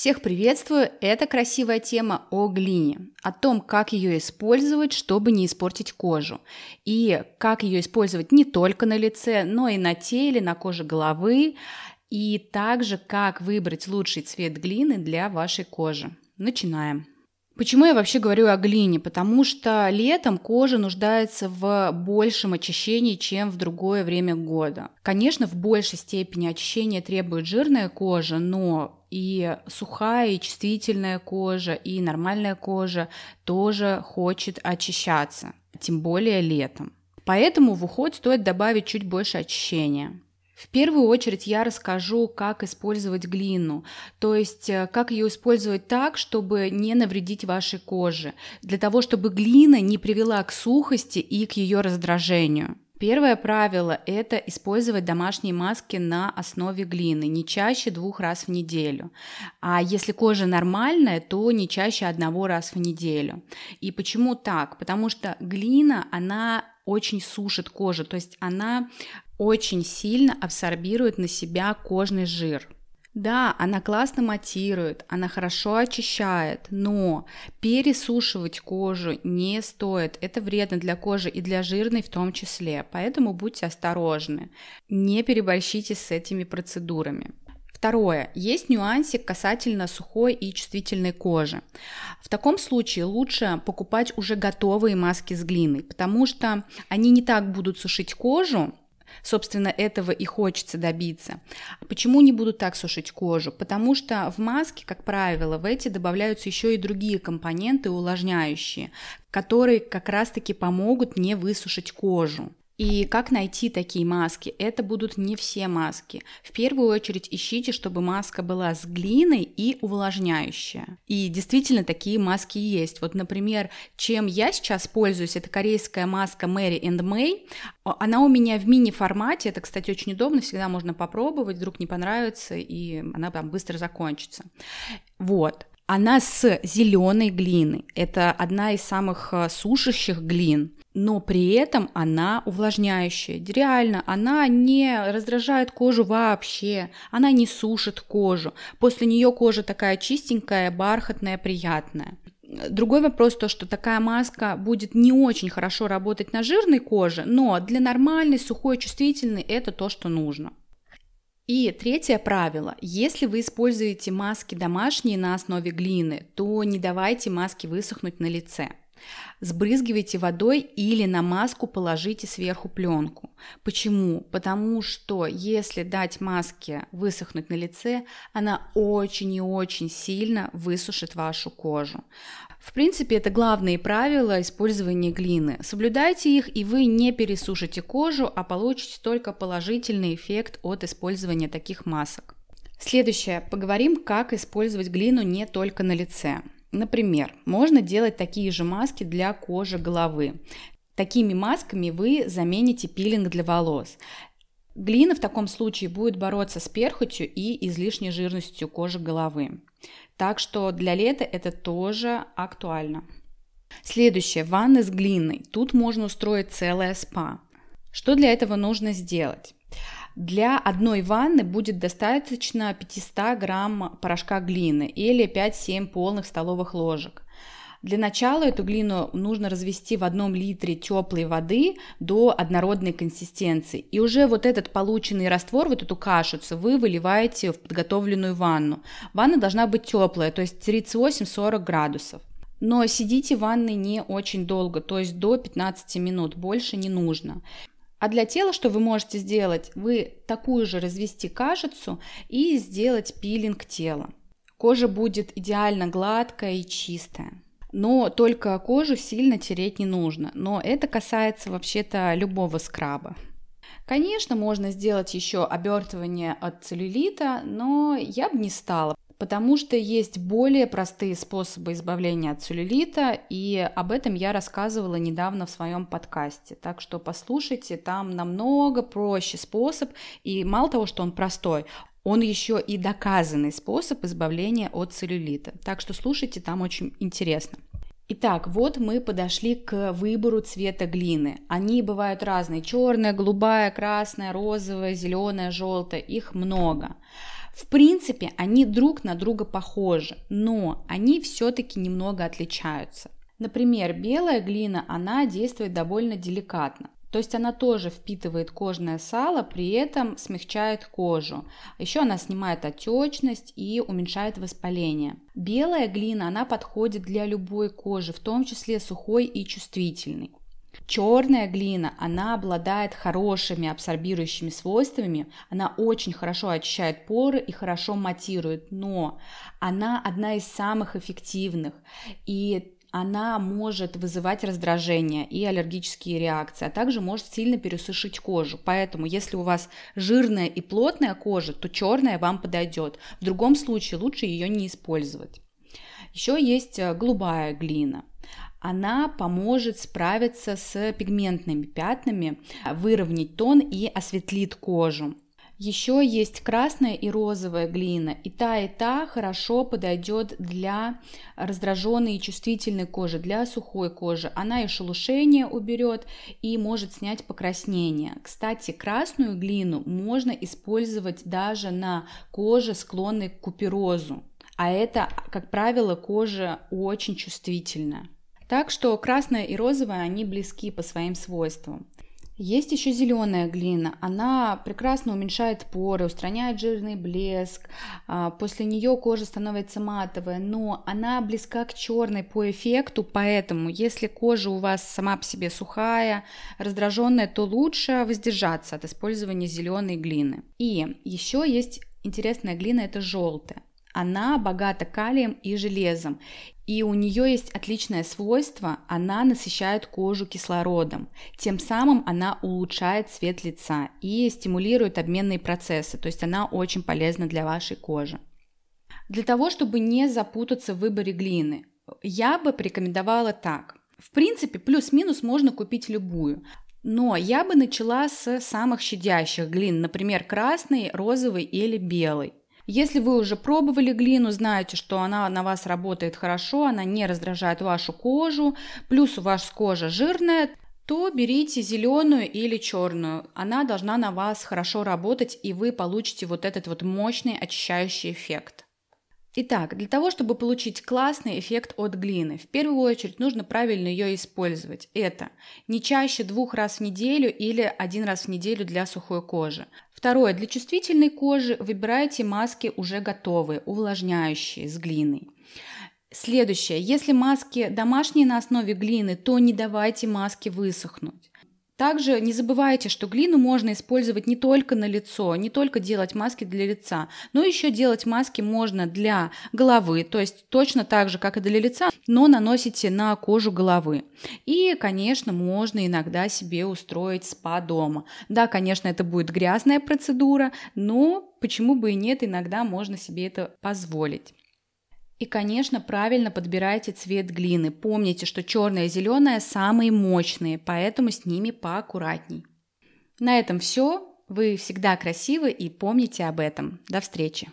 Всех приветствую! Это красивая тема о глине, о том, как ее использовать, чтобы не испортить кожу, и как ее использовать не только на лице, но и на теле, на коже головы, и также как выбрать лучший цвет глины для вашей кожи. Начинаем. Почему я вообще говорю о глине? Потому что летом кожа нуждается в большем очищении, чем в другое время года. Конечно, в большей степени очищения требует жирная кожа, но и сухая, и чувствительная кожа, и нормальная кожа тоже хочет очищаться, тем более летом. Поэтому в уход стоит добавить чуть больше очищения. В первую очередь я расскажу, как использовать глину, то есть э, как ее использовать так, чтобы не навредить вашей коже, для того, чтобы глина не привела к сухости и к ее раздражению. Первое правило – это использовать домашние маски на основе глины не чаще двух раз в неделю. А если кожа нормальная, то не чаще одного раз в неделю. И почему так? Потому что глина, она очень сушит кожу, то есть она очень сильно абсорбирует на себя кожный жир. Да, она классно матирует, она хорошо очищает, но пересушивать кожу не стоит. Это вредно для кожи и для жирной в том числе. Поэтому будьте осторожны. Не переборщите с этими процедурами. Второе. Есть нюансик касательно сухой и чувствительной кожи. В таком случае лучше покупать уже готовые маски с глиной, потому что они не так будут сушить кожу, Собственно, этого и хочется добиться. Почему не будут так сушить кожу? Потому что в маске, как правило, в эти добавляются еще и другие компоненты увлажняющие, которые как раз-таки помогут не высушить кожу. И как найти такие маски? Это будут не все маски. В первую очередь ищите, чтобы маска была с глиной и увлажняющая. И действительно такие маски есть. Вот, например, чем я сейчас пользуюсь, это корейская маска Mary and May. Она у меня в мини-формате, это, кстати, очень удобно, всегда можно попробовать, вдруг не понравится, и она там быстро закончится. Вот. Она с зеленой глины. Это одна из самых э, сушащих глин но при этом она увлажняющая. Реально, она не раздражает кожу вообще, она не сушит кожу. После нее кожа такая чистенькая, бархатная, приятная. Другой вопрос то, что такая маска будет не очень хорошо работать на жирной коже, но для нормальной, сухой, чувствительной это то, что нужно. И третье правило. Если вы используете маски домашние на основе глины, то не давайте маске высохнуть на лице. Сбрызгивайте водой или на маску положите сверху пленку. Почему? Потому что если дать маске высохнуть на лице, она очень и очень сильно высушит вашу кожу. В принципе, это главные правила использования глины. Соблюдайте их, и вы не пересушите кожу, а получите только положительный эффект от использования таких масок. Следующее. Поговорим, как использовать глину не только на лице. Например, можно делать такие же маски для кожи головы. Такими масками вы замените пилинг для волос. Глина в таком случае будет бороться с перхотью и излишней жирностью кожи головы. Так что для лета это тоже актуально. Следующее. Ванны с глиной. Тут можно устроить целое спа. Что для этого нужно сделать? Для одной ванны будет достаточно 500 грамм порошка глины или 5-7 полных столовых ложек. Для начала эту глину нужно развести в одном литре теплой воды до однородной консистенции. И уже вот этот полученный раствор, вот эту кашицу, вы выливаете в подготовленную ванну. Ванна должна быть теплая, то есть 38-40 градусов. Но сидите в ванной не очень долго, то есть до 15 минут, больше не нужно. А для тела что вы можете сделать? Вы такую же развести кашицу и сделать пилинг тела. Кожа будет идеально гладкая и чистая. Но только кожу сильно тереть не нужно. Но это касается вообще-то любого скраба. Конечно, можно сделать еще обертывание от целлюлита, но я бы не стала, потому что есть более простые способы избавления от целлюлита, и об этом я рассказывала недавно в своем подкасте. Так что послушайте, там намного проще способ, и мало того, что он простой, он еще и доказанный способ избавления от целлюлита. Так что слушайте, там очень интересно. Итак, вот мы подошли к выбору цвета глины. Они бывают разные. Черная, голубая, красная, розовая, зеленая, желтая. Их много. В принципе, они друг на друга похожи, но они все-таки немного отличаются. Например, белая глина, она действует довольно деликатно. То есть она тоже впитывает кожное сало, при этом смягчает кожу. Еще она снимает отечность и уменьшает воспаление. Белая глина, она подходит для любой кожи, в том числе сухой и чувствительной. Черная глина, она обладает хорошими абсорбирующими свойствами, она очень хорошо очищает поры и хорошо матирует, но она одна из самых эффективных. И она может вызывать раздражение и аллергические реакции, а также может сильно пересушить кожу. Поэтому, если у вас жирная и плотная кожа, то черная вам подойдет. В другом случае лучше ее не использовать. Еще есть э, голубая глина. Она поможет справиться с пигментными пятнами, выровнять тон и осветлит кожу. Еще есть красная и розовая глина, и та, и та хорошо подойдет для раздраженной и чувствительной кожи, для сухой кожи. Она и шелушение уберет, и может снять покраснение. Кстати, красную глину можно использовать даже на коже, склонной к куперозу. А это, как правило, кожа очень чувствительная. Так что красная и розовая, они близки по своим свойствам. Есть еще зеленая глина. Она прекрасно уменьшает поры, устраняет жирный блеск. А, после нее кожа становится матовая, но она близка к черной по эффекту, поэтому если кожа у вас сама по себе сухая, раздраженная, то лучше воздержаться от использования зеленой глины. И еще есть интересная глина, это желтая. Она богата калием и железом, и у нее есть отличное свойство, она насыщает кожу кислородом, тем самым она улучшает цвет лица и стимулирует обменные процессы, то есть она очень полезна для вашей кожи. Для того, чтобы не запутаться в выборе глины, я бы порекомендовала так. В принципе, плюс-минус можно купить любую, но я бы начала с самых щадящих глин, например, красный, розовый или белый. Если вы уже пробовали глину, знаете, что она на вас работает хорошо, она не раздражает вашу кожу, плюс у вас кожа жирная, то берите зеленую или черную. Она должна на вас хорошо работать, и вы получите вот этот вот мощный очищающий эффект. Итак, для того, чтобы получить классный эффект от глины, в первую очередь нужно правильно ее использовать. Это не чаще двух раз в неделю или один раз в неделю для сухой кожи. Второе, для чувствительной кожи выбирайте маски уже готовые, увлажняющие с глиной. Следующее, если маски домашние на основе глины, то не давайте маски высохнуть. Также не забывайте, что глину можно использовать не только на лицо, не только делать маски для лица, но еще делать маски можно для головы, то есть точно так же, как и для лица, но наносите на кожу головы. И, конечно, можно иногда себе устроить спа дома. Да, конечно, это будет грязная процедура, но почему бы и нет, иногда можно себе это позволить. И, конечно, правильно подбирайте цвет глины. Помните, что черная и зеленая самые мощные, поэтому с ними поаккуратней. На этом все. Вы всегда красивы и помните об этом. До встречи!